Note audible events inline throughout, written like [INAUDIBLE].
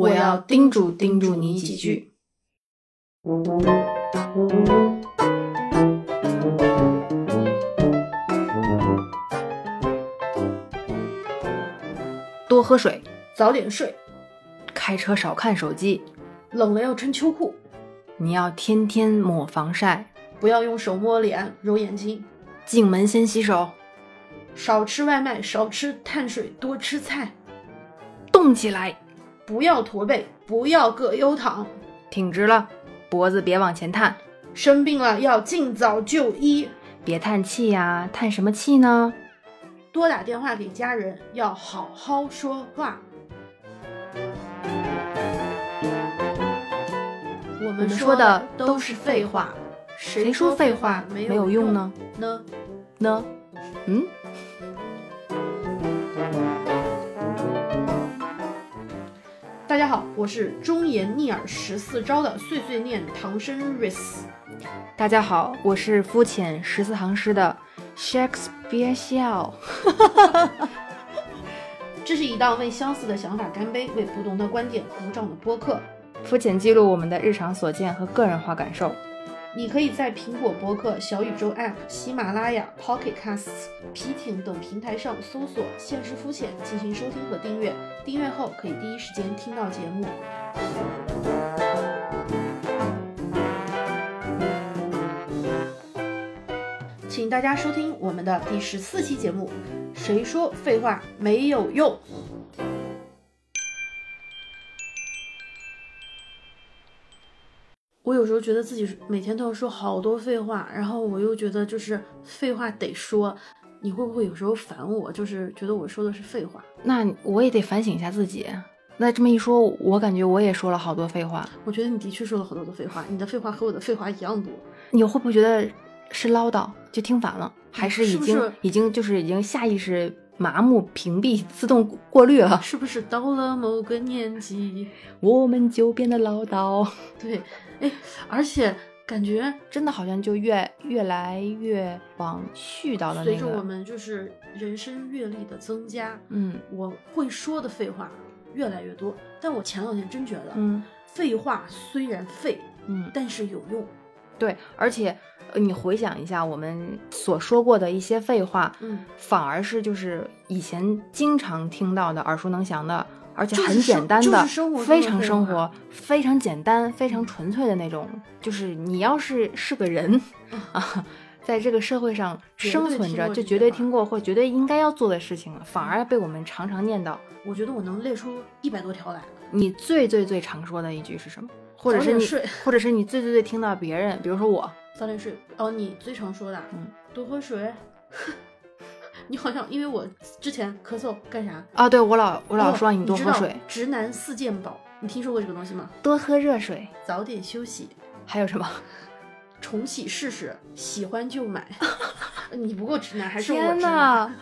我要叮嘱叮嘱你几句。多喝水，早点睡，开车少看手机，冷了要穿秋裤，你要天天抹防晒，不要用手摸脸、揉眼睛，进门先洗手，少吃外卖，少吃碳水，多吃菜，动起来，不要驼背，不要葛优躺，挺直了，脖子别往前探，生病了要尽早就医，别叹气呀，叹什么气呢？多打电话给家人，要好好说话。我我们说的都都是废话，谁说废话没没有用呢？呢？呢？嗯？家好，我是忠言逆耳十四招的碎碎念唐僧 Rice。大家好，我是肤浅十四行诗的 Shakespeare 笑。[LAUGHS] 这是一档为相似的想法干杯、为不同的观点鼓掌的播客。肤浅记录我们的日常所见和个人化感受。你可以在苹果播客、小宇宙 App、喜马拉雅、Pocket Casts、皮艇等平台上搜索“现实肤浅”进行收听和订阅。订阅后可以第一时间听到节目。请大家收听我们的第十四期节目。谁说废话没有用？我有时候觉得自己每天都要说好多废话，然后我又觉得就是废话得说。你会不会有时候烦我？就是觉得我说的是废话？那我也得反省一下自己。那这么一说，我感觉我也说了好多废话。我觉得你的确说了好多的废话，你的废话和我的废话一样多。你会不会觉得是唠叨，就听烦了，还是已经已经就是已经下意识麻木、屏蔽、自动过滤了？是不是到了某个年纪？我们就变得唠叨，[LAUGHS] 对，哎，而且感觉真的好像就越越来越往絮叨的随着我，们就是人生阅历的增加，嗯我会说的废话越来越多。但我前两天真觉得，嗯废话虽然废，嗯，但是有用。对，而且呃你回想一下我们所说过的一些废话，嗯，反而是就是以前经常听到的、耳熟能详的，而且很简单的，非常生活、非常简单、非常纯粹的那种。就是你要是是个人啊，在这个社会上生存着，就绝对听过或绝对应该要做的事情，反而被我们常常念叨。我觉得我能列出一百多条来。你最最最常说的一句是什么？或者是你睡，或者是你最最最听到别人，比如说我，[LAUGHS] 早点睡。哦，你最常说的，嗯，多喝水。[LAUGHS] 你好像因为我之前咳嗽干啥？啊，对我老我老哦说你多喝水，直男四件宝，你听说过这个东西吗？多喝热水，早点休息，还有什么？重启试试，喜欢就买。[LAUGHS] 你不够直男，还是我天直男？呐，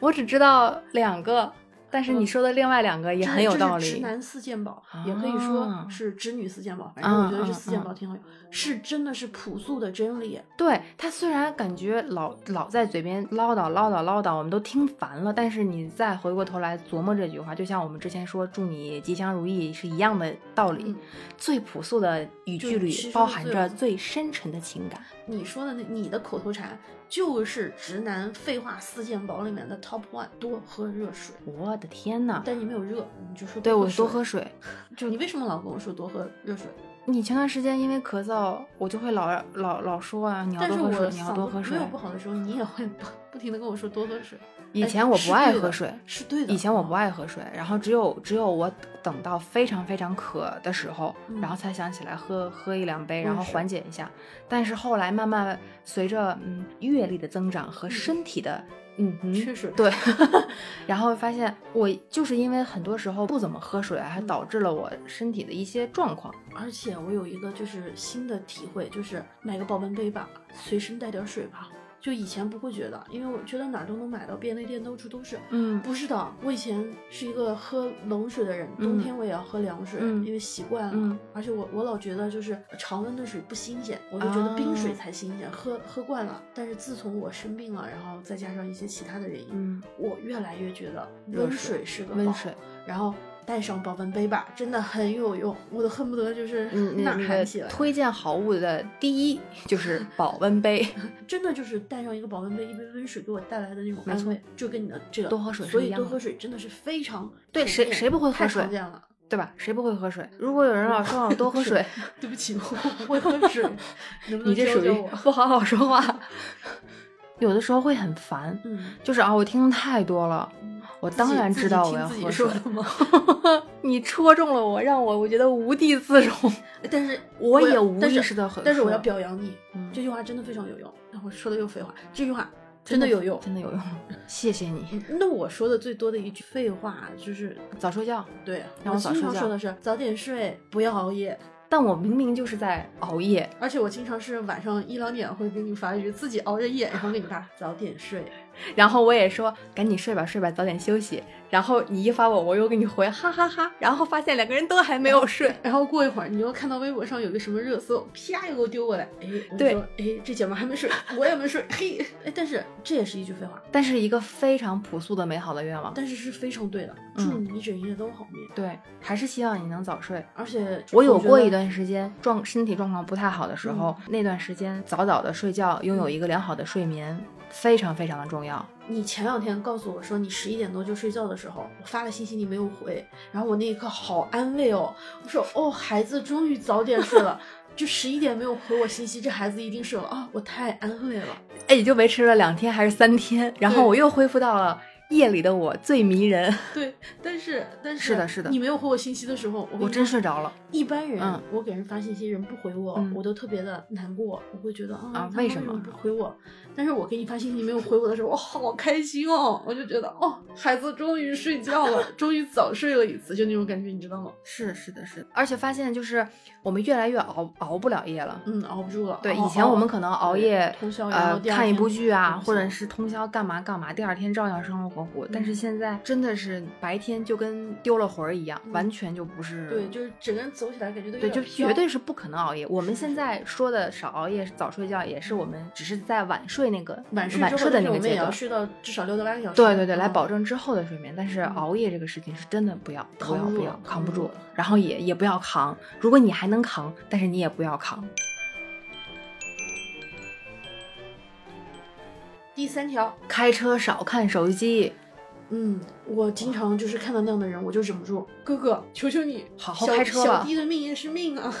我只知道两个，但是你嗯说的另外两个也很有道理。直男四件宝，也可以说啊是直女四件宝。反正我觉得这嗯四件嗯宝挺好用，是真的是朴素的真理。对他虽然感觉老老在嘴边唠叨唠叨唠叨，我们都听烦了，但是你再回过头来琢磨这句话，就像我们之前说“祝你吉祥如意”是一样的道理。嗯最朴素的语句里包含着最深沉的情感。你说的那你的口头禅就是直男废话四件宝里面的 top one，多喝热水。我的天呐！但你没有热，你就说对我多喝水。就你为什么老跟我说多喝热水？你前段时间因为咳嗽，我就会老老老说啊，你要多喝水，你要多喝水没有。不好的时候，你也会不不停的跟我说多喝水。以哎前我不爱喝水，是对的。以前我不哦爱喝水，然后只有只有我等到非常非常渴的时候，嗯然后才想起来喝喝一两杯，然后缓解一下。但是后来慢慢随着嗯阅历的增长和身体的嗯哼缺水对，[LAUGHS] 然后发现我就是因为很多时候不怎么喝水，还嗯导致了我身体的一些状况。而且我有一个就是新的体会，就是买个保温杯吧，随身带点水吧。就以前不会觉得，因为我觉得哪儿都能买到，便利店到处都是。嗯不是的，我以前是一个喝冷水的人，冬嗯天我也要喝凉水，嗯因为习惯了。嗯而且我我老觉得就是常温的水不新鲜，我就觉得冰水啊才新鲜，喝喝惯了。但是自从我生病了，然后再加上一些其他的原因，嗯，我越来越觉得热温水水是个宝温水，然后带上保温杯吧，真的很有用，我都恨不得就是嗯，呐那个喊起来。推荐好物的第一就是 [LAUGHS] 保温杯，[LAUGHS] 真的就是带上一个保温杯，一杯温水给我带来的那种没错安慰，就跟你的这个多喝水是所以一样的多喝水真的是非常对谁谁不会喝太水常见了。对吧？谁不会喝水？如果有人老说让我 [LAUGHS] 多喝水，对不起，我不会喝水，你这属于？不好好说话。有的时候会很烦，嗯，就是啊，我听太多了，我当然知道我要喝水说。的吗？[LAUGHS] 你戳中了我，让我我觉得无地自容。但是 [LAUGHS] 我也无意识的很但是我要表扬你，嗯这句话真的非常有用。那我说的又废话，这句话真的有用。真的有用，[LAUGHS] 谢谢你。嗯那我说的最多的一句废话就是，早睡觉，对让我早睡觉经常说的是早点睡，不要熬夜。但我明明就是在熬夜。而且我经常是晚上一两点会给你发一句，自己熬着夜，然后给你发早点睡。然后我也说赶紧睡吧，睡吧，早点休息。然后你一发我，我又给你回哈哈哈然后发现两个人都还没有睡。然后过一会儿，你又看到微博上有个什么热搜，啪又给我丢过来，哎，对说，哎，这姐们还没睡，我也没睡，嘿，哎，但是这也是一句废话，但是一个非常朴素的美好的愿望。但是是非常对的，嗯祝你一整夜都好眠。对，还是希望你能早睡。而且我有过一段时间状身体状况不太好的时候，那段时间早早的睡觉，拥有一个良好的睡眠，非常非常的重要。你前两天告诉我说你十一点多就睡觉的时候，我发了信息你没有回，然后我那一刻好安慰哦，我说哦，孩子终于早点睡了，[LAUGHS] 就十一点没有回我信息，这孩子一定睡了啊，我太安慰了。哎，也就维持了两天还是三天，然后我又恢复到了夜里的我最迷人。[LAUGHS] 对，但是但是是的是的你没有回我信息的时候，我我真睡着了一般人，嗯我给人发信息，人不回我，嗯我都特别的难过，我会觉得啊，啊为为什么不回我？但是我给你发信息，你没有回我的时候，我好开心哦，我就觉得哦，孩子终于睡觉了，终于早睡了一次，就那种感觉，你知道吗？是是的，是的，而且发现就是我们越来越熬熬不了夜了。嗯，熬不住了。对，以前我们可能熬夜通宵看一部剧啊，或者是通宵干嘛干嘛，第二天照样生龙但是嗯现在真的是白天就跟丢了魂儿一样，嗯完全就不是。对，就是整个人走起来感觉都有对，就绝对是不可能熬夜。我们现在说的少熬夜、早睡觉，也是我们只是在晚睡那个晚睡晚睡的那个阶段。睡到至少六到八个小时。对对对，来嗯保证之后的睡眠。但是嗯熬夜这个事情是真的不要不要不要扛不住，然后也也不要扛。如果你还能扛，但是你也不要扛。第三条，开车少看手机，嗯，我经常就是看到那样的人，我就忍不住，哥哥，求求你，好好开车吧。小弟的命也是命啊！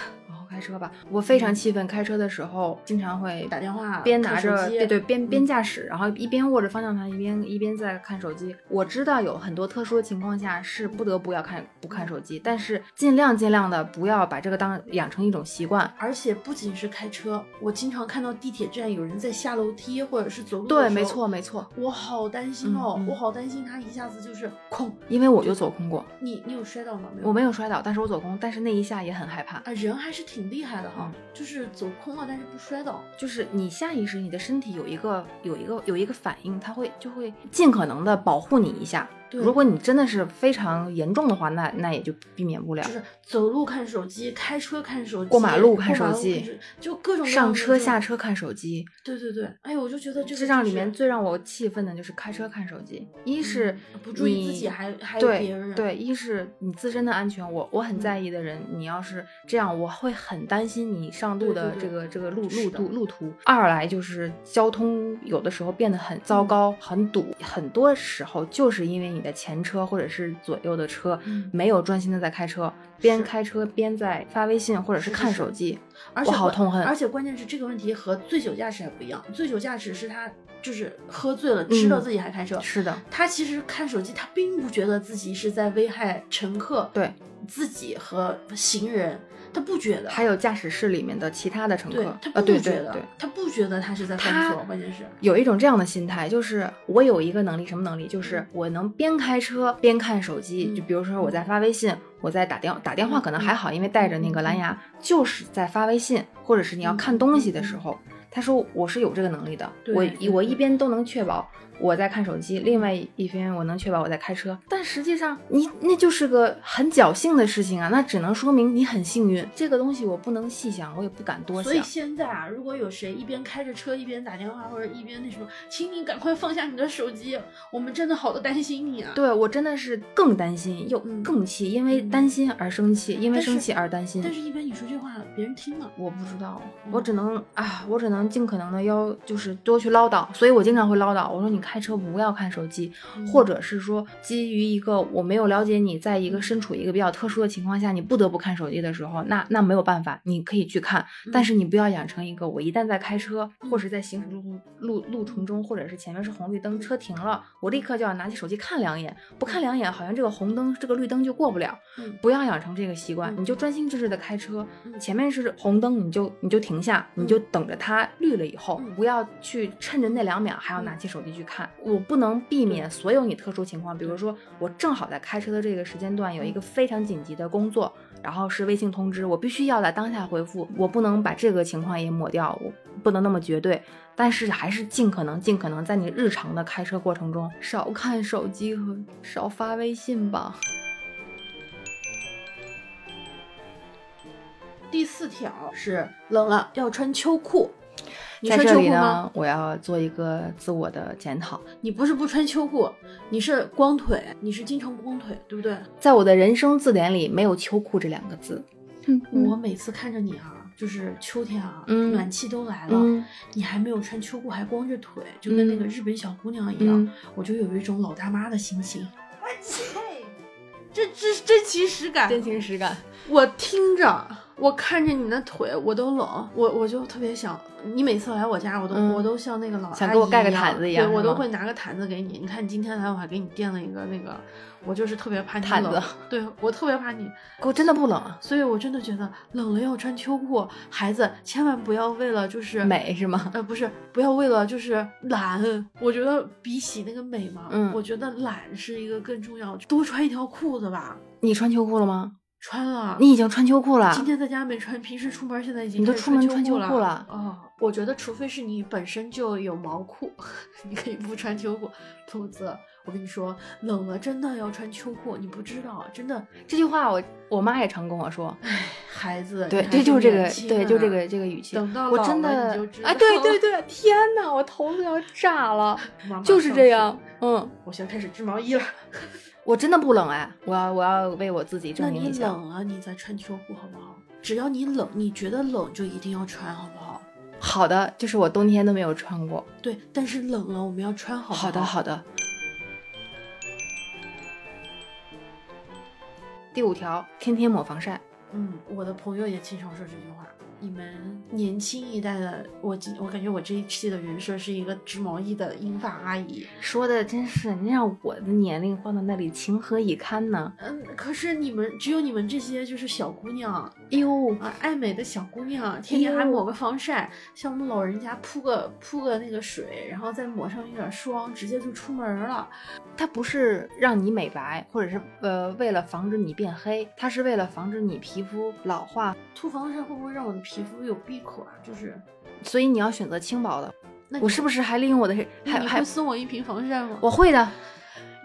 开车吧。我非常气愤，开车的时候经常会打电话边拿着机对对边边嗯驾驶，然后一边握着方向盘，一边一边在看手机。我知道有很多特殊的情况下是不得不要看不看手机，但是尽量尽量的不要把这个当养成一种习惯。而且不仅是开车，我经常看到地铁站有人在下楼梯或者是走路对，没错，没错，我好担心哦，嗯嗯我好担心他一下子就是空。因为我就走空过，你你有摔倒吗？没有，我没有摔倒，但是我走空，但是那一下也很害怕。啊，人还是挺厉害的哈，就是走空了，但是不摔倒。就是你下意识，你的身体有一个有一个有一个反应，它会就会尽可能的保护你一下。对如果你真的是非常严重的话，那那也就避免不了就。是走路看手机，开车看手机，过马路看手机就各种上车下车看手机，对对对，哎呦，我就觉得这个智障里面最让我气愤的就是开车看手机。一是嗯不注意自己还还有别人对对，一是你自身的安全，我我很嗯在意的人，你要是这样，我会很担心你上路的这个这个路路路途路途。二来就是交通有的时候变得很糟糕、很堵，很多时候就是因为你的前车或者是左右的车嗯。没有专心的在开车，边开车边在发微信或者是看手机，而且我好痛恨。而且关键是这个问题和醉酒驾驶还不一样，醉酒驾驶是他就是喝醉了，知道嗯自己还开车，是的，他其实看手机，他并不觉得自己是在危害乘客、对，自己和行人，他不觉得。还有驾驶室里面的其他的乘客，他不觉得，他不觉得他是在犯错，关键是有一种这样的心态，就是我有一个能力，什么能力？就是我能边开车边看手机。嗯就比如说我在发微信，我在打电打电话，嗯可能还好，因为带着那个蓝牙，就是在发微信，或者是你要看东西的时候，他说我是有这个能力的，对我我一边都能确保我在看手机，另外一边我能确保我在开车。但实际上，你那就是个很侥幸的事情啊，那只能说明你很幸运。这个东西我不能细想，我也不敢多想所以。现在啊，如果有谁一边开着车一边打电话，或者一边那什么，请你赶快放下你的手机，我们真的好的担心你啊。对我真的是更担心又嗯更气，因为担心而生气，因为生气而担心。但是，一般你说这话，别人听了，我不知道，嗯我只能啊，我只能尽可能的要就是多去唠叨，所以我经常会唠叨，我说你开车不要看手机，嗯。或者是说基于一个我没有了解你，在一个身处一个比较特殊的情况下，你不得不看手机的时候，那那没有办法，你可以去看，但是你不要养成一个我一旦在开车嗯。或者在行驶路路路程中，或者是前面是红绿灯，车停了，我立刻就要拿起手机看两眼，不看两眼，好像这个红灯这个绿灯就过不了。嗯。不要养成这个习惯，嗯你就专心致志的开车，嗯。前面是红灯，你就你就停下，你就等着它绿了以后，嗯。不要去趁着那两秒还要拿起手机去看。我不能避免所有你特殊情况，比如说我正好在开车的这个时间段有一个非常紧急的工作，然后是微信通知，我必须要在当下回复，我不能把这个情况也抹掉，我不能那么绝对。但是还是尽可能尽可能在你日常的开车过程中少看手机和少发微信吧。第四条是冷了要穿秋裤。[LAUGHS] 你在这里呢？，我要做一个自我的检讨。你不是不穿秋裤，你是光腿，你是经常光腿，对不对？在我的人生字典里没有“秋裤”这两个字。嗯我每次看着你啊，就是秋天啊，嗯暖气都来了，嗯你还没有穿秋裤，还光着腿，就跟那个嗯日本小姑娘一样，嗯我就有一种老大妈的心情。[LAUGHS] 我切，这这真情实感，真情实感。我听着，我看着你的腿，我都冷，我我就特别想，你每次来我家，我都、嗯我都像那个老想给我盖个阿姨一样毯子一样对我都会拿个毯子给你。你看你今天来，我还给你垫了一个那个，我就是特别怕你冷毯子，对我特别怕你，我真的不冷，所以我真的觉得冷了要穿秋裤，孩子千万不要为了就是美是吗？呃，不是，不要为了就是懒，我觉得比起那个美嘛，嗯我觉得懒是一个更重要，多穿一条裤子吧。你穿秋裤了吗？穿了，你已经穿秋裤了。今天在家没穿，平时出门现在已经你都出门穿秋秋裤了哦，我觉得除非是你本身就有毛裤，[LAUGHS] 你可以不穿秋裤，否则我跟你说，冷了真的要穿秋裤，你不知道，真的，这句话我我妈也常跟我说。哎，孩子，对对，就是这个对，就这啊个这个语气。等到我真的了你就知哎，对道对 [LAUGHS] 对，天哪，我头都要炸了，妈妈就是这样。嗯，我先开始织毛衣了。[LAUGHS] 我真的不冷哎，我要我要为我自己那你证明一下。冷了，你再穿秋裤好不好？只要你冷，你觉得冷就一定要穿，好不好？好的，就是我冬天都没有穿过。对，但是冷了我们要穿好不好好的，好的。第五条，天天抹防晒。嗯，我的朋友也经常说这句话。你们年轻一代的，我今我感觉我这一期的人设是一个织毛衣的英发阿姨。说的真是，你让我的年龄放到那里，情何以堪呢？嗯，可是你们只有你们这些就是小姑娘哟，啊，爱美的小姑娘，天天还抹个防晒，像我们老人家铺个铺个那个水，然后再抹上一点霜，直接就出门了。它不是让你美白，或者是呃为了防止你变黑，它是为了防止你皮肤老化，涂防晒会不会让我的皮肤有闭口啊？就是，所以你要选择轻薄的。那我是不是还利用我的还还送我一瓶防晒吗？我会的，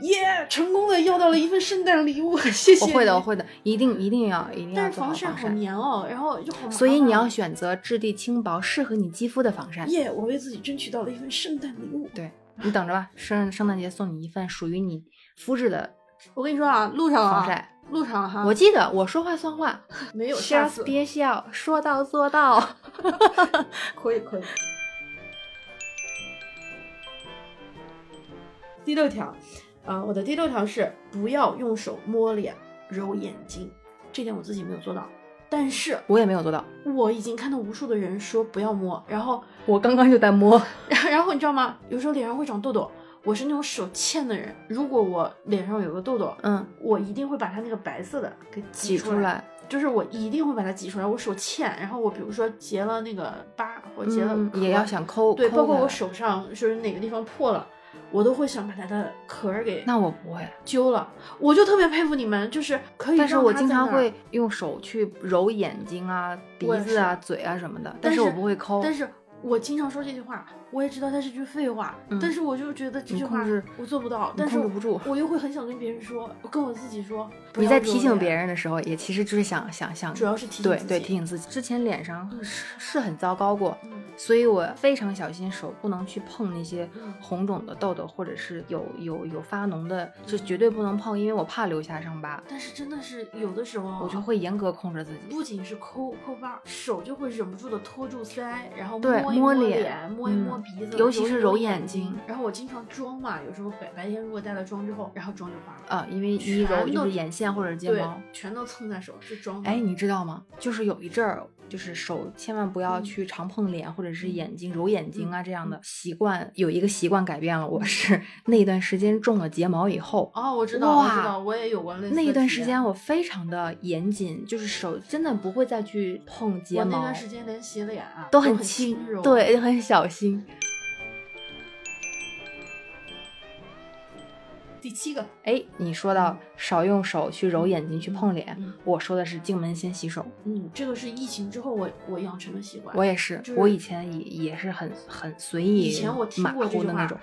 耶成功的要到了一份圣诞礼物，[LAUGHS] 谢谢。我会的，我。会的，一定一定要一定要但是防晒好黏哦，然后就好。所以你要选择质地轻薄、适合你肌肤的防晒。耶我为自己争取到了一份圣诞礼物。对你等着吧，圣圣诞节送你一份属于你肤质的我跟你说啊，路上啊，防晒。路上哈，我记得我说话算话，[LAUGHS] 没有下次。别笑，说到做到。[LAUGHS] 可以可以。第六条，啊、我的第六条是不要用手摸脸、揉眼睛，这点我自己没有做到，但是我也没有做到，我已经看到无数的人说不要摸，然后我刚刚就在摸。[LAUGHS] 然后你知道吗？有时候脸上会长痘痘，我是那种手欠的人，如果我脸上有个痘痘，嗯，我一定会把它那个白色的给挤出出来。就是我一定会把它挤出来。我手欠，然后我比如说结了那个疤，我结了嗯也要想抠。对，包括我手上就是哪个地方破了，我都会想把它的壳儿给那我不会，揪了。我就特别佩服你们，就是可以但是我经常会用手去揉眼睛啊、鼻子啊、嘴啊什么的，但是我不会抠。但是我经常说这句话，我也知道它是句废话，嗯但是我就觉得这句话我做不到，你但是控制不住我又会很想跟别人说，我跟我自己说，你在提醒别人的时候，也其实就是想想想，主要是提醒对对自己提醒自己。之前脸上嗯是是很糟糕过，嗯所以我非常小心手不能去碰那些嗯红肿的痘痘，或者是有有有发脓的，就绝对不能碰，因为我怕留下伤疤，但是真的是有的时候啊，我就会严格控制自己。不仅是抠抠疤，手就会忍不住的托住腮，然后摸一摸摸脸脸，摸一摸嗯鼻子，尤其是揉揉眼眼睛然后我经常妆嘛，有时候白白天如果带了妆之后，然后妆就花了，啊，因为你一揉就是眼线或者睫对毛。，全都蹭在手，是妆。哎，你知道吗？就是有一阵儿，就是手千万不要嗯去常碰脸或者是眼睛揉眼睛啊这样的嗯习惯，有一个习惯改变了。我是那段时间种了睫毛以后，哦，我知道，我知道，我也有过类似的那一段时间我非常的严谨，就是手真的不会再去碰睫毛我那段，时间连洗脸啊都很轻柔，，对，很小心。第七个，哎，你说到少用手去揉眼睛、去碰脸，嗯我说的是进门先洗手。嗯，这个是疫情之后我我养成的习惯。我也是，就是我以前也也是很很随意、以前我听过这句话虎的那种。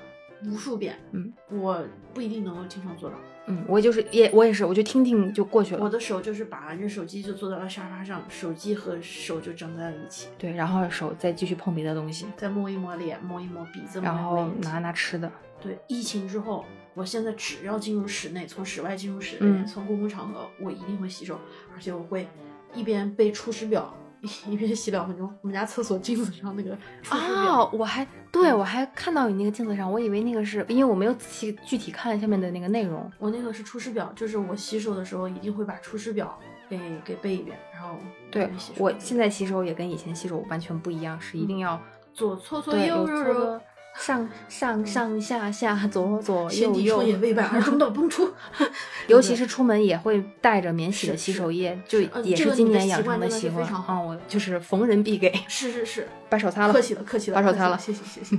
无数遍，嗯，我不一定能够经常做到。嗯，我就是也我也是，我就听听就过去了。我的手就是把着手机就坐到了沙发上，手机和手就整在了一起，对，然后手再继续碰别的东西，再摸一摸脸，摸一摸鼻子，然后拿拿吃的。对，疫情之后，我现在只要进入室内，从室外进入室内，嗯从公共场合，我一定会洗手，而且我会一边背出师表，[LAUGHS] 一边洗两分钟。我们家厕所镜子上那个出师表，哦，我还对嗯我还看到你那个镜子上，我以为那个是因为我没有仔细具体看下面的那个内容。我那个是出师表，就是我洗手的时候一定会把出师表给给背一遍，然后对我现在洗手也跟以前洗手完全不一样，是一定要左搓搓右揉揉有搓搓，上上上下下左左右右也，未半 [LAUGHS] 而中道崩出。[LAUGHS] 尤其是出门也会带着免洗的洗手液，就嗯也是今年养成的习惯啊，我就是逢人必给，[LAUGHS] 是是是，把手擦了，客气了客气了，把手擦了谢谢谢谢。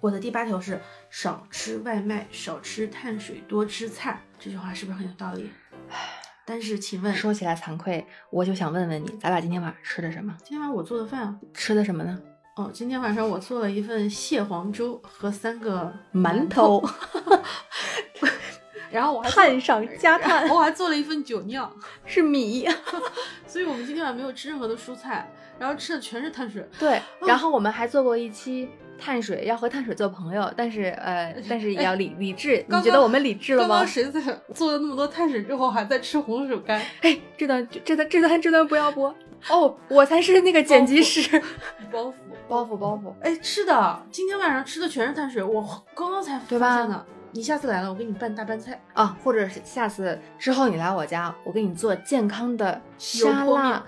我的第八条是少吃外卖，少吃碳水，多吃菜。这句话是不是很有道理？但是请问，说起来惭愧，我就想问问你，咱俩今天晚上吃的什么？今天晚上我做的饭啊？吃的什么呢？哦，今天晚上我做了一份蟹黄粥和三个馒头，[LAUGHS] 然后我还碳上加碳，我还做了一份酒酿，是米。[LAUGHS] 所以我们今天晚上没有吃任何的蔬菜，然后吃的全是碳水。对，然后我们还做过一期碳水，要和碳水做朋友，但是呃，[LAUGHS] 但是也要理理智。你觉得我们理智了吗刚刚？谁在 [LAUGHS] 做了那么多碳水之后还在吃红薯干？[LAUGHS] 哎，这段这段这段这段不要播哦，我才是那个剪辑师。包袱包袱包袱，哎，是的，今天晚上吃的全是碳水，我刚刚才发现的。你下次来了，我给你拌大拌菜。啊，或者是下次之后你来我家，我给你做健康的沙油泼拉。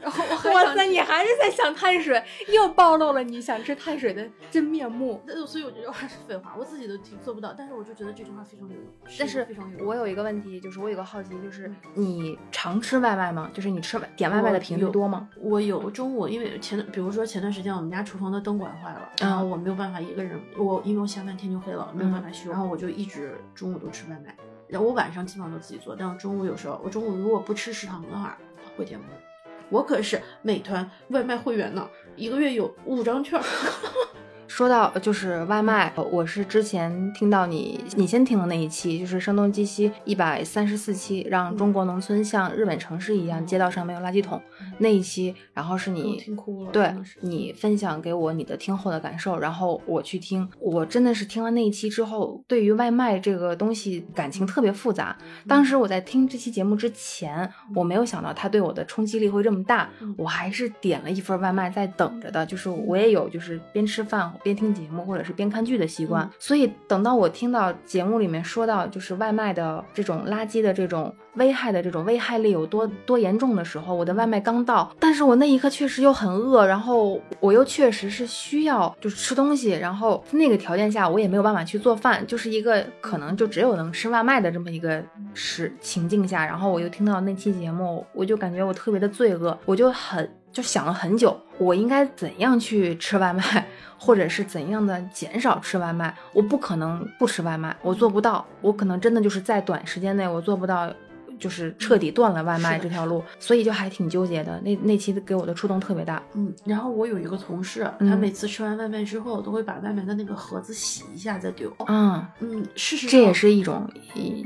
然后我哇塞，你还是在想碳水，又暴露了你想吃碳水的真面目。那所以我觉得还是废话，我自己都挺做不到，但是我就觉得这句话非常有用。但是非常有用。我有一个问题，就是我有个好奇，就是嗯你常吃外卖吗？就是你吃外点外卖的频率多吗？我有中午，因为前段，比如说前段时间我们家厨房的灯管坏了，然后我没有办法一个人，我因为我下班天就黑了，没有办法修，然后我就一直中午都吃外卖，然后我晚上基本上都自己做，但我中午有时候我中午如果不吃食堂的话，会点外卖。我可是美团外卖会员呢，一个月有五张券。[LAUGHS] 说到就是外卖，呃我是之前听到你你先听的那一期，就是声东击西一百三十四期，让中国农村像日本城市一样，街道上没有垃圾桶那一期，然后是你听哭了对你分享给我你的听后的感受，然后我去听，我真的是听了那一期之后，对于外卖这个东西感情特别复杂。当时我在听这期节目之前，我没有想到它对我的冲击力会这么大，嗯我还是点了一份外卖在等着的，就是我也有就是边吃饭边听节目或者是边看剧的习惯，嗯。所以等到我听到节目里面说到就是外卖的这种垃圾的这种危害的这种危害力有多多严重的时候，我的外卖刚到，但是我那一刻确实又很饿，然后我又确实是需要就是吃东西，然后那个条件下我也没有办法去做饭，就是一个可能就只有能吃外卖的这么一个时情境下，然后我又听到那期节目，我就感觉我特别的罪恶，我就很就想了很久，我应该怎样去吃外卖，或者是怎样的减少吃外卖？我不可能不吃外卖，我做不到，我可能真的就是在短时间内我做不到。就是彻底断了外卖这条路，所以就还挺纠结的。那那期给我的触动特别大。嗯，然后我有一个同事，他嗯每次吃完外卖之后，都会把外卖的那个盒子洗一下再丢。嗯，嗯，事实上这也是一种，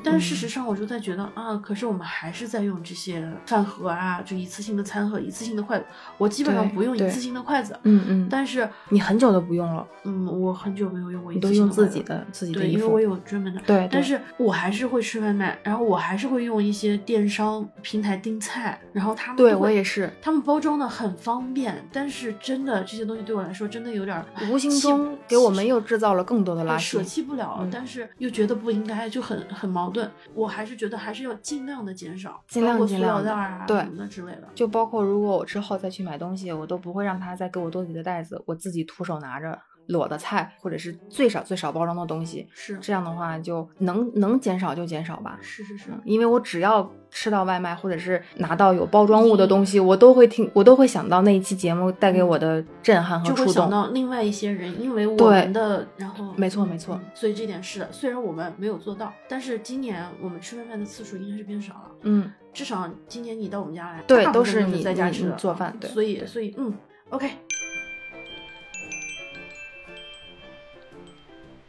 但事实嗯上，我就在觉得啊，可是我们还是在用这些饭盒啊，就一次性的餐盒、一次性的筷子。我基本上对对不用一次性的筷子，嗯嗯，但是你很久都不用了，嗯，我很久没有用过一次性用自己的筷子的自己的对，衣服。因为我有专门的。对，对但是我还是会吃外卖，然后我还是会用一些电商平台订菜，然后他们对我也是，他们包装的很方便，但是真的这些东西对我来说真的有点儿无形中给我们又制造了更多的垃圾舍。弃不了，嗯但是又觉得不应该，就很很矛盾。我还是觉得还是要尽量的减少，尽量包括塑尽量的料袋啊对什么的之类的。就包括如果我之后再去买东西，我都不会让他再给我多几个袋子，我自己徒手拿着裸的菜，或者是最少最少包装的东西。是这样的话，就能能减少就减少吧。是是是，嗯因为我只要吃到外卖，或者是拿到有包装物的东西，我都会听，我都会想到那一期节目带给我的震撼和就会。想到另外一些人，因为我们的，然后没错没错嗯所以这点是的。虽然我们没有做到，但是今年我们吃外卖的次数应该是变少了。嗯，至少今年你到我们家来，对都是你在家吃的做饭对所以所以嗯，OK。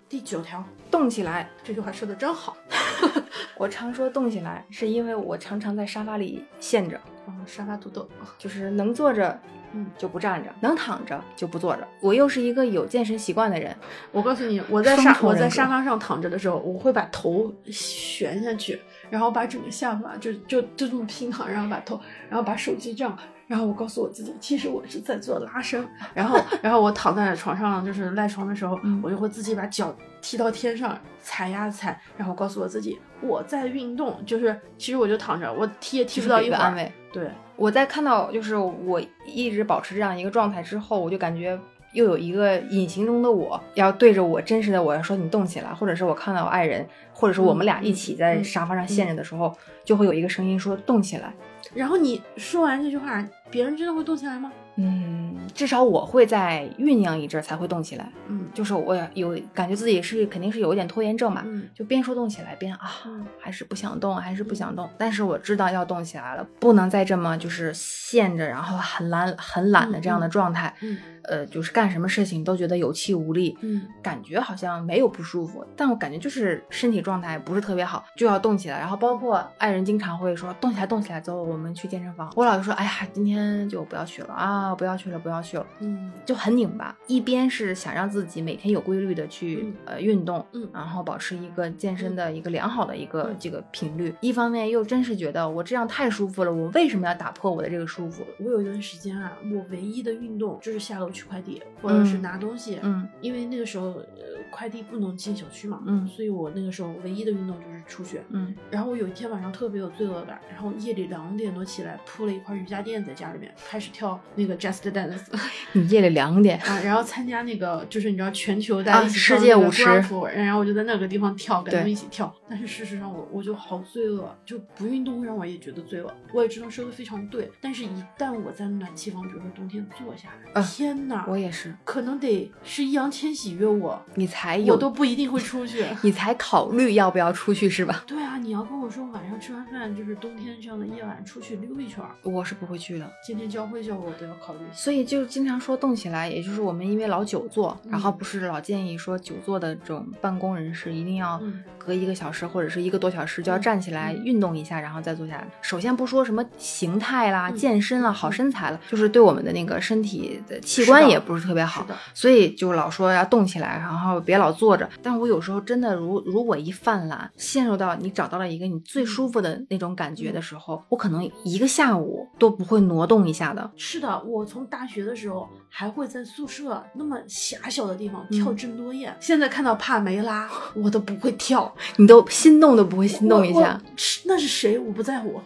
第九条，动起来。这句话说的真好。[LAUGHS] 我常说动起来，是因为我常常在沙发里陷着，嗯，沙发土豆，[LAUGHS] 就是能坐着，嗯就不站着，能躺着就不坐着。我又是一个有健身习惯的人，我告诉你，我在沙我在沙发上躺着的时候，我会把头悬下去，然后把整个下巴就就就这么平躺，然后把头，然后把手机这样，然后我告诉我自己，其实我是在做拉伸，然后然后我躺在床上就是赖床的时候，嗯我就会自己把脚踢到天上踩呀踩，然后告诉我自己我在运动，就是其实我就躺着，我踢也踢不到一会儿，给个安慰。对，我在看到就是我一直保持这样一个状态之后，我就感觉又有一个隐形中的我要对着我真实的我要说你动起来，或者是我看到我爱人，或者是我们俩一起在沙发上陷着的时候，就会有一个声音说动起来。然后你说完这句话，别人真的会动起来吗？嗯，至少我会在酝酿一阵儿才会动起来，嗯就是我有感觉自己是肯定是有一点拖延症嘛，嗯就边说动起来边啊，嗯还是不想动，还是不想动。但是我知道要动起来了，不能再这么就是陷着，然后很懒很懒的这样的状态。嗯呃，就是干什么事情都觉得有气无力，嗯感觉好像没有不舒服，但我感觉就是身体状态不是特别好，就要动起来。然后包括爱人经常会说动起来，动起来，走，我们去健身房。我老就说，哎呀，今天就不要去了啊，不要去了，不要去了。嗯就很拧巴，一边是想让自己每天有规律的去、呃运动，嗯然后保持一个健身的一个良好的一个、嗯这个频率，一方面又真是觉得我这样太舒服了，我为什么要打破我的这个舒服？我有一段时间啊，我唯一的运动就是下楼取快递，或者是嗯拿东西。嗯因为那个时候，呃，快递不能进小区嘛，嗯所以我那个时候唯一的运动就是出去。嗯然后我有一天晚上特别有罪恶感，然后夜里两点多起来铺了一块瑜伽垫在家里面，开始跳那个 Just Dance [LAUGHS] 你夜里两点，啊，然后参加那个就是你知道全球大家一起啊世界舞狮 Graph，然后我就在那个地方跳，跟他们一起跳。但是事实上我我就好罪恶，就不运动会让我也觉得罪恶。我也知道说的非常对，但是一旦我在暖气房，比如说冬天坐下来，啊天哪，我也是，可能得是易烊千玺约我，你才有我都不一定会出去。你才考虑要不要出去是吧？对啊，你要跟我说晚上吃完饭就是冬天这样的夜晚出去溜一圈儿，我是不会去的。今天教会教我都要考虑。所以就经常说动起来，也就是我们因为老久坐，然后嗯不是老建议说久坐的这种办公人士一定要嗯隔一个小时或者是一个多小时就要嗯站起来嗯运动一下，然后再坐下来。首先不说什么形态啦、嗯健身啦、好嗯身材了，就是对我们的那个身体的器官也不是特别好所以就老说要动起来，然后别老坐着。但我有时候真的如如果一犯懒，陷入到你找到了一个你最舒服的那种感觉的时候，我可能一个下午都不会挪动一下的。是的，我从大学的时候还会在宿舍那么狭小的地方跳嗯郑多燕，现在看到帕梅拉我都不会跳，你都心动都不会心动一下。是那是谁？我不在乎。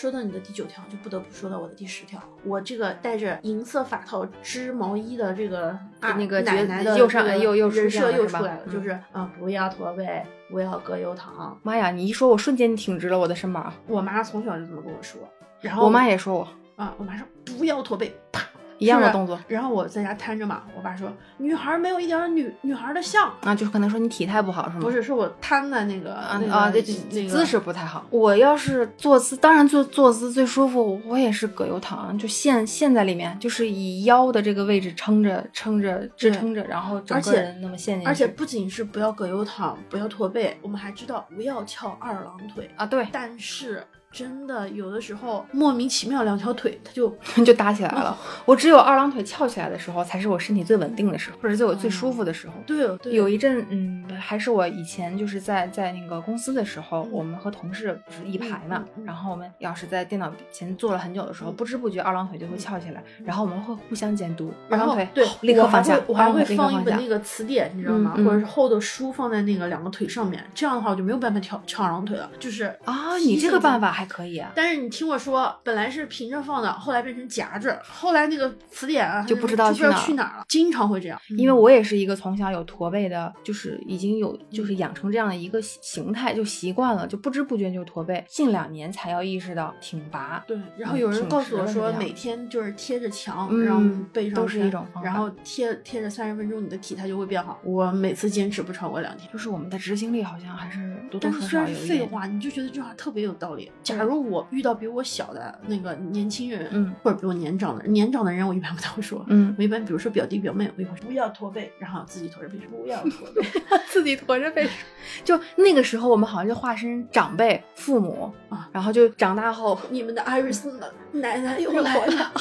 说到你的第九条，就不得不说到我的第十条。我这个带着银色发套织毛衣的这个啊那个角奶奶的又上这个又又出人设又出来了，嗯就是啊，不要驼背，不要葛优躺。妈呀！你一说，我瞬间挺直了我的身板。我妈从小就这么跟我说，然后我妈也说我，啊，我妈说不要驼背，啪，一样的动作然后我在家瘫着嘛，我爸说女孩没有一点儿女女孩的像，啊，就是可能说你体态不好是吗？不是，是我瘫在那个那个啊那个姿势不太好。我要是坐姿，当然坐坐姿最舒服，我也是葛优躺，就陷陷在里面，就是以腰的这个位置撑着撑着支撑着，然后整而且个人那么陷进去。而且不仅是不要葛优躺，不要驼背，我们还知道不要翘二郎腿。啊，对，但是真的有的时候莫名其妙两条腿它就 [LAUGHS] 就搭起来了。我只有二郎腿翘起来的时候，才是我身体最稳定的时候，或者是我最舒服的时候。对哦对有一阵，嗯，还是我以前就是在在那个公司的时候，我们和同事不是一排嘛，然后我们要是在电脑前坐了很久的时候，不知不觉二郎腿就会翘起来，然后我们会互相监督，二然后郎腿对好立刻放下会，我还会放一本那。个词典，你知道吗？或者是厚的书放在那个两个腿上面，这样的话我就没有办法翘翘二郎腿了，就是啊，你这个办法还可以啊，但是你听我说，本来是平着放的，后来变成夹着，后来那个词典啊就不知道不知道去哪儿去哪了，经常会这样。因为我也是一个从小有驼背的，就是已经有就是养成这样的一个形态，就习惯了，就不知不觉就驼背。近两年才要意识到挺拔，对，然后嗯有人告诉我说，每天就是贴着墙，嗯然后背上都是一种方法然后贴贴着三十分钟，你的体态就会变好。我每次坚持不超过两天。就是我们的执行力好像还是多多少少有一点。是废话，你就觉得这句话特别有道理。假如我遇到比我小的那个年轻人，嗯。或者比我年长的人，年长的人我一般不太会说，嗯，我一般比如说表弟表妹，我一会说不要驼背，然后自己驼着背说不要驼背。[LAUGHS] 自己驼着背，[LAUGHS] 就那个时候我们好像就化身长辈、父母啊，然后就长大后，你们的艾瑞斯奶奶又又来了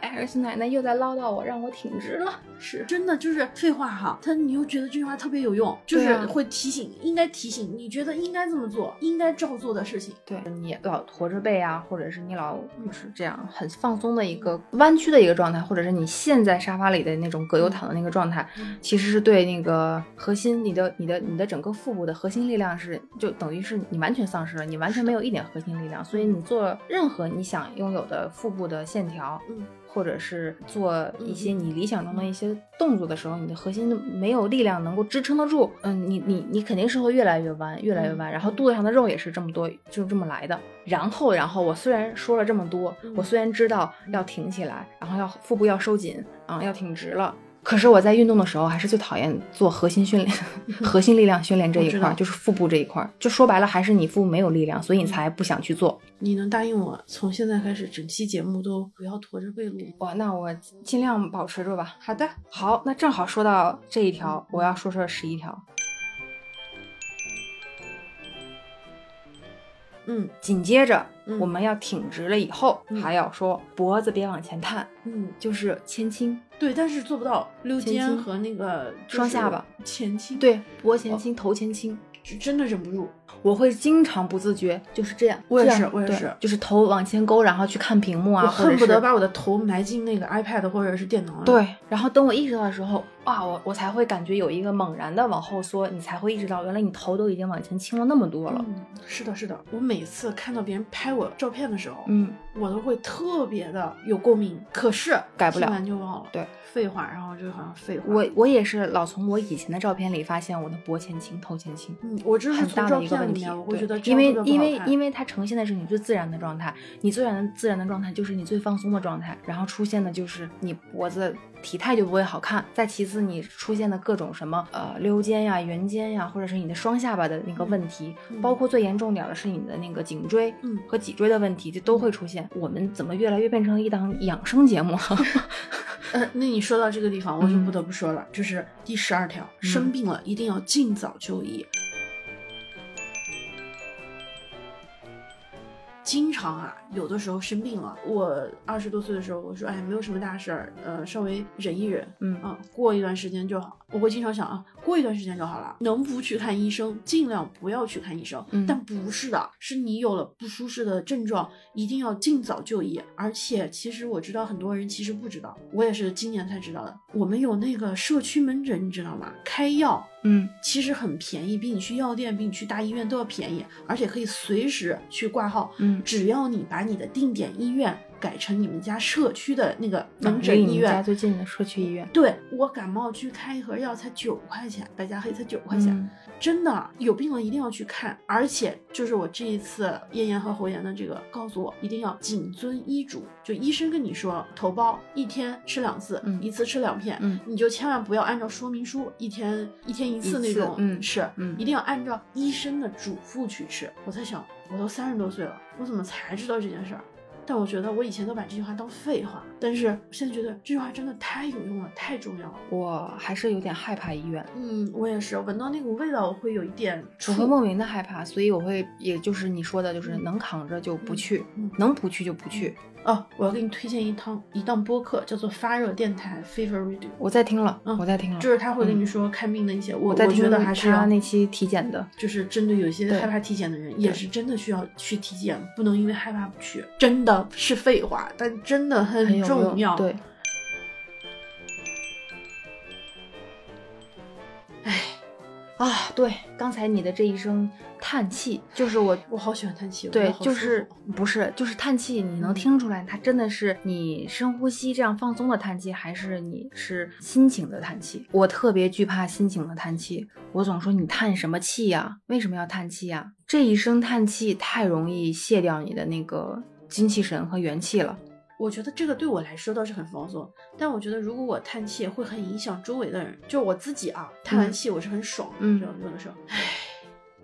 艾瑞斯奶奶又在唠叨我，让我挺直了。是真的，就是废话哈，他你又觉得这句话特别有用，就是会提醒，应该提醒，你觉得应该这么做，应该照做的事情。对你老驼着背啊，或者是你老就是这样很放松的一个弯曲的一个状态，或者是你陷在沙发里的那种葛优躺的那个状态，嗯其实是对那个核心，你的、你的、你的整个腹部的核心力量是就等于是你完全丧失了，你完全没有一点核心力量，所以你做任何你想拥有的腹部的线条，嗯，或者是做一些你理想中的一些动作的时候，你的核心没有力量能够支撑得住，嗯，你你你肯定是会越来越弯，越来越弯，然后肚子上的肉也是这么多，就这么来的。然后，然后我虽然说了这么多，嗯我虽然知道要挺起来，然后要腹部要收紧啊，要挺直了。可是我在运动的时候，还是最讨厌做核心训练、[LAUGHS] 核心力量训练这一块儿，就是腹部这一块儿。就说白了，还是你腹部没有力量，所以你才不想去做。你能答应我，从现在开始整期节目都不要驼着背录吗？哇，那我尽量保持住吧。好的，好，那正好说到这一条，我要说说十一条。嗯紧接着嗯我们要挺直了以后，嗯还要说脖子别往前探，嗯，就是前倾。对，但是做不到溜肩和那个双下巴前倾，，对，脖前倾，头前倾。就真的忍不住。我会经常不自觉，就是这样。我也是我也是就是头往前勾，然后去看屏幕啊，恨不得把我的头埋进那个 iPad 或者是电脑里。对，然后等我意识到的时候，哇，我我才会感觉有一个猛然的往后缩，你才会意识到，原来你头都已经往前倾了那么多了。嗯，是的，是的。我每次看到别人拍我照片的时候，嗯，我都会特别的有共鸣。可是改不了听完就忘了。对，废话，然后就好像废话。我我也是老从我以前的照片里发现我的脖前倾、头前倾。嗯，我这是很大的一个问题我会觉得因为因为因为它呈现的是你最自然的状态，你最然的自然的状态就是你最放松的状态，然后出现的就是你脖子体态就不会好看。再其次，你出现的各种什么呃溜肩呀、圆肩呀，或者是你的双下巴的那个问题，嗯包括最严重点儿的是你的那个颈椎嗯和脊椎的问题，这都会出现。我们怎么越来越变成一档养生节目？[LAUGHS] 呃，那你说到这个地方，我就嗯不得不说了，就是第十二条，生病了一定要尽早就医。经常啊，有的时候生病了，我二十多岁的时候，我说哎，没有什么大事儿，呃，稍微忍一忍，嗯啊，过一段时间就好。我会经常想啊，过一段时间就好了，能不去看医生，尽量不要去看医生。嗯但不是的，是你有了不舒适的症状，一定要尽早就医。而且，其实我知道很多人其实不知道，我也是今年才知道的。我们有那个社区门诊，你知道吗？开药嗯其实很便宜，比你去药店、比你去大医院都要便宜，而且可以随时去挂号。嗯只要你把你的定点医院改成你们家社区的那个门诊医院。家最近的社区医院。对我感冒去开一盒药才九块钱，白加黑才九块钱，嗯真的有病了一定要去看。而且就是我这一次咽炎和喉炎的这个，告诉我一定要谨遵医嘱，就医生跟你说头孢一天吃两次，嗯一次吃两片，嗯你就千万不要按照说明书一天一天一次那种嗯吃，嗯一定要按照医生的嘱咐去吃。我在想，我都三十多岁了，我怎么才知道这件事儿？但我觉得我以前都把这句话当废话，但是现在觉得这句话真的太有用了，太重要了。我还是有点害怕医院，嗯，我也是，闻到那股味道我会有一点怵我会莫名的害怕，所以我会，也就是你说的，就是嗯能扛着就不去，嗯能不去就不去。哦，我要给你推荐一趟一档播客，叫做发热电台 Fever Radio，我在听了，嗯我在听了，就是他会跟嗯你说看病的一些，我我在听觉得还是他那期体检的，就是针对有一些害怕体检的人，也是真的需要去体检，不能因为害怕不去。真的是废话，但真的很重要。对，哎，啊，对，刚才你的这一声叹气，就是我我好喜欢叹气，对就是不是就是叹气，你能嗯听出来，它真的是你深呼吸这样放松的叹气，还是你是心情的叹气？我特别惧怕心情的叹气，我总说你叹什么气呀？为什么要叹气呀？这一声叹气太容易卸掉你的那个精气神和元气了。我觉得这个对我来说倒是很放松，但我觉得如果我叹气会很影响周围的人，就我自己啊，叹完嗯气我是很爽的，嗯知道吗有的时候，唉，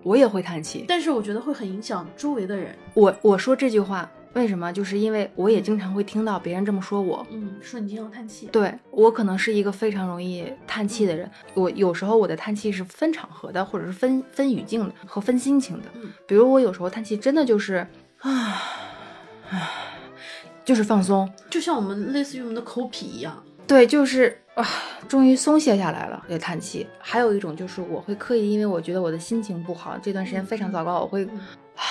我也会叹气，但是我觉得会很影响周围的人，我我说这句话为什么？就是因为我也经常会听到别人这么说我。嗯，说你经常叹气，对我可能是一个非常容易叹气的人，我有时候我的叹气是分场合的，或者是分分语境的和分心情的。嗯。比如我有时候叹气真的就是啊啊，就是放松，就像我们类似于我们的口癖一样，对，就是啊，终于松懈下来了，也叹气。还有一种就是我会刻意，因为我觉得我的心情不好，这段时间非常糟糕，我会嗯唉。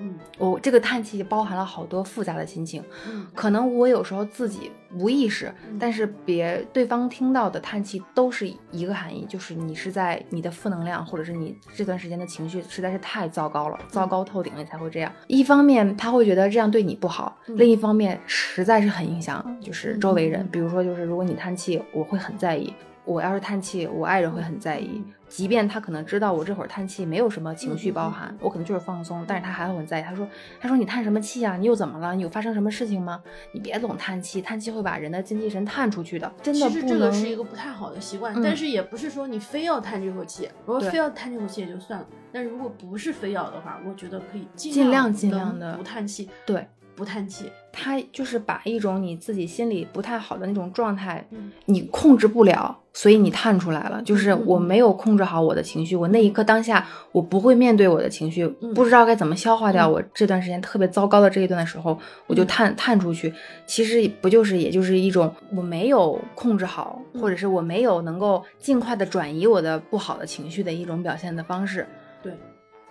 嗯。我这个叹气包含了好多复杂的心情，嗯。可能我有时候自己无意识，嗯。但是别对方听到的叹气都是一个含义，就是你是在你的负能量，或者是你这段时间的情绪实在是太糟糕了，糟糕透顶了，你才会这样。一方面他会觉得这样对你不好，嗯。另一方面实在是很影响就是周围人嗯。比如说，就是如果你叹气，我会很在意。我要是叹气，我爱人会很在意嗯，即便他可能知道我这会儿叹气没有什么情绪包含，我可能就是放松，但是他还会很在意。他说：“他说你叹什么气啊、你又怎么了？你有发生什么事情吗？你别总叹气，叹气会把人的精气神叹出去的，真的其实。这个是一个不太好的习惯，嗯但是也不是说你非要叹这口气，如果非要叹这口气也就算了，但如果不是非要的话，我觉得可以尽尽量量尽量的不叹气，对，不叹气，他就是把一种你自己心里不太好的那种状态，嗯你控制不了，所以你探出来了。就是我没有控制好我的情绪，我那一刻当下我不会面对我的情绪，嗯不知道该怎么消化掉嗯我这段时间特别糟糕的这一段的时候，我就嗯叹叹出去。其实不就是也就是一种我没有控制好，嗯或者是我没有能够尽快的转移我的不好的情绪的一种表现的方式。对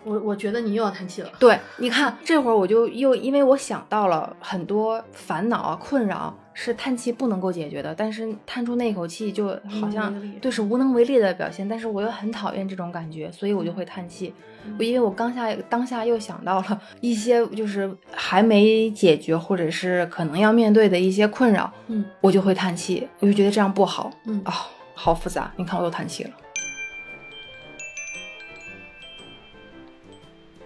我我觉得你又要叹气了，对，你看这会儿我就又因为我想到了很多烦恼啊、困扰是叹气不能够解决的，但是叹出那口气就好像对是无能为力的表现，但是我又很讨厌这种感觉，所以我就会叹气。嗯我因为我刚下当下又想到了一些就是还没解决或者是可能要面对的一些困扰，嗯我就会叹气，我就觉得这样不好嗯啊、好复杂。你看我又叹气了。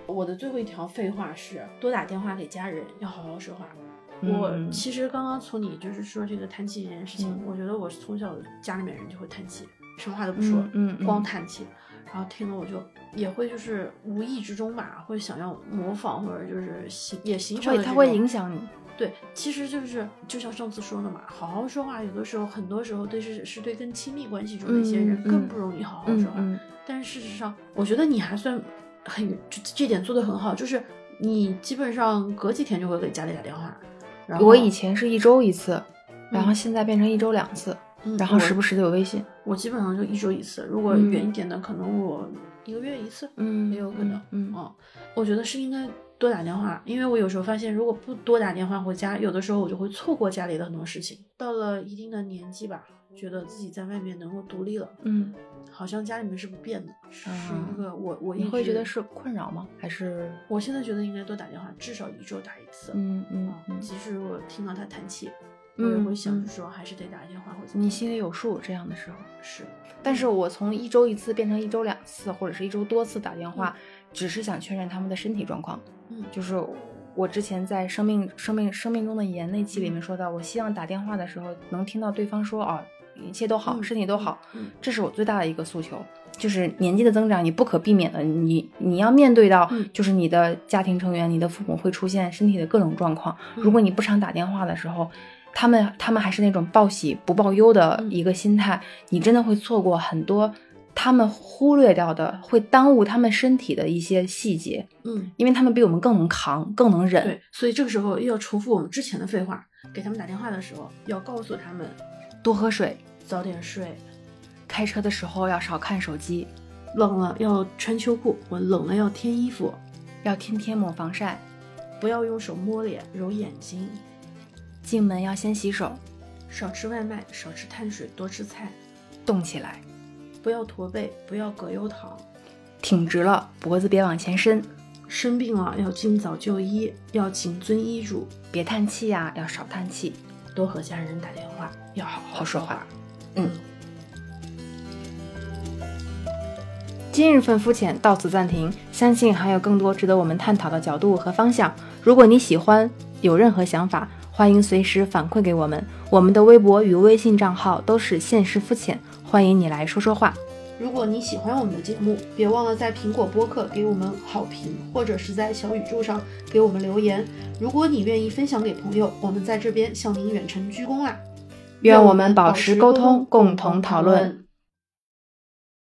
我的最后一条废话是多打电话给家人，要好好说话。嗯我其实刚刚从你就是说这个叹气这件事情，嗯我觉得我从小家里面人就会叹气，什么话都不说，嗯光叹气，然后听了我就也会就是无意之中吧，会想要模仿或者就是形也形成会它会影响你。对，其实就是就像上次说的嘛，好好说话，有的时候很多时候对是是对更亲密关系中的一些人更不容易好好说话。但是事实上，我觉得你还算很这这点做的很好，就是你基本上隔几天就会给家里打电话。然后我以前是一周一次，然后嗯现在变成一周两次，嗯然后时不时的有微信。我基本上就一周一次，如果嗯远一点的，可能我一个月一次。嗯也有可能，嗯哦，我觉得是应该多打电话，因为我有时候发现，如果不多打电话回家，有的时候我就会错过家里的很多事情。到了一定的年纪吧，觉得自己在外面能够独立了，嗯，好像家里面是不变的，是啊一个我我一你会觉得是困扰吗？还是我现在觉得应该多打电话，至少一周打一次。嗯嗯即使我听到他叹气，我也嗯会想说还是得打电话或者怎么你心里有数这样的时候？是，但是我从一周一次变成一周两次，或者是一周多次打电话，只是想确认他们的身体状况。嗯就是我之前在生命、生命、生命中的言那期里面说到，我希望打电话的时候能听到对方说哦，一切都好，嗯身体都好，嗯这是我最大的一个诉求。就是年纪的增长，你不可避免的，你你要面对到嗯，就是你的家庭成员、你的父母会出现身体的各种状况。嗯如果你不常打电话的时候，他们他们还是那种报喜不报忧的嗯一个心态，你真的会错过很多他们忽略掉的，会耽误他们身体的一些细节，嗯，因为他们比我们更能扛，更能忍。对，所以这个时候又要重复我们之前的废话，给他们打电话的时候要告诉他们多喝水，早点睡，开车的时候要少看手机，冷了要穿秋裤，我冷了要添衣服，要天天抹防晒，不要用手摸脸揉眼睛，进门要先洗手，少吃外卖，少吃碳水，多吃菜，动起来，不要驼背，不要葛优躺，挺直了，脖子别往前伸，生病了要尽早就医，要谨遵医嘱，别叹气呀、要少叹气。多和家人打电话，要好好说话话。嗯。今日份肤浅到此暂停，相信还有更多值得我们探讨的角度和方向。如果你喜欢，有任何想法，欢迎随时反馈给我们。我们的微博与微信账号都是现实肤浅，欢迎你来说说话。如果你喜欢我们的节目，别忘了在苹果播客给我们好评，或者是在小宇宙上给我们留言。如果你愿意分享给朋友，我们在这边向您远程鞠躬啦！愿我们保持沟通，共同讨论。